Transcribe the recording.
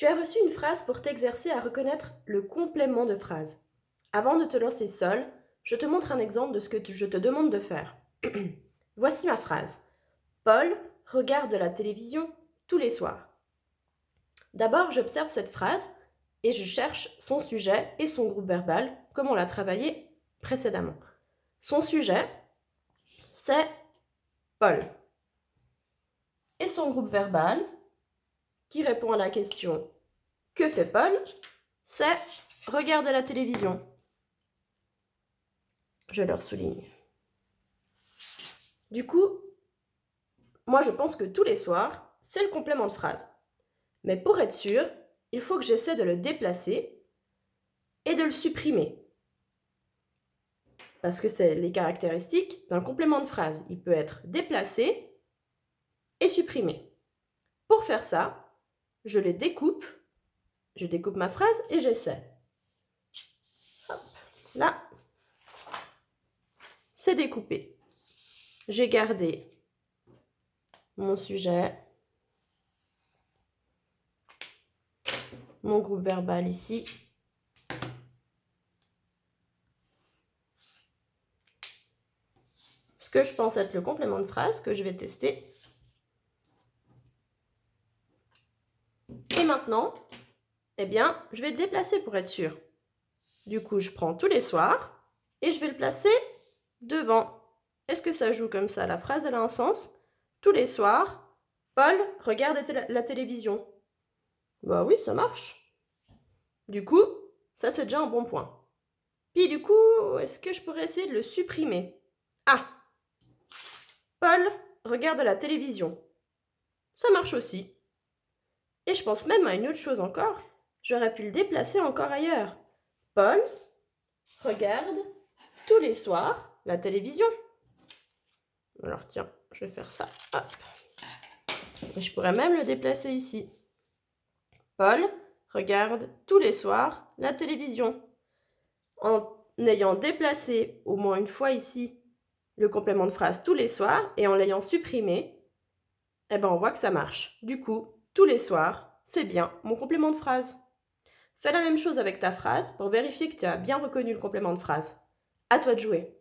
Tu as reçu une phrase pour t'exercer à reconnaître le complément de phrase. Avant de te lancer seul, je te montre un exemple de ce que je te demande de faire. Voici ma phrase. Paul regarde la télévision tous les soirs. D'abord, j'observe cette phrase et je cherche son sujet et son groupe verbal, comme on l'a travaillé précédemment. Son sujet, c'est Paul. Et son groupe verbal, qui répond à la question Que fait Paul? C'est Regarde la télévision. Je leur souligne. Du coup, moi je pense que tous les soirs, c'est le complément de phrase. Mais pour être sûr, il faut que j'essaie de le déplacer et de le supprimer. Parce que c'est les caractéristiques d'un complément de phrase. Il peut être déplacé et supprimé. Pour faire ça, je les découpe, je découpe ma phrase et j'essaie. Là, c'est découpé. J'ai gardé mon sujet, mon groupe verbal ici. Ce que je pense être le complément de phrase que je vais tester. Et maintenant, eh bien, je vais le déplacer pour être sûr. Du coup, je prends tous les soirs et je vais le placer devant. Est-ce que ça joue comme ça? La phrase, elle a un sens? Tous les soirs, Paul regarde la télévision. Bah oui, ça marche. Du coup, ça c'est déjà un bon point. Puis du coup, est-ce que je pourrais essayer de le supprimer? Ah Paul regarde la télévision. Ça marche aussi. Et je pense même à une autre chose encore. J'aurais pu le déplacer encore ailleurs. Paul regarde tous les soirs la télévision. Alors tiens, je vais faire ça. Je pourrais même le déplacer ici. Paul regarde tous les soirs la télévision. En ayant déplacé au moins une fois ici le complément de phrase tous les soirs et en l'ayant supprimé, eh ben on voit que ça marche. Du coup, tous les soirs, c'est bien mon complément de phrase. Fais la même chose avec ta phrase pour vérifier que tu as bien reconnu le complément de phrase. À toi de jouer.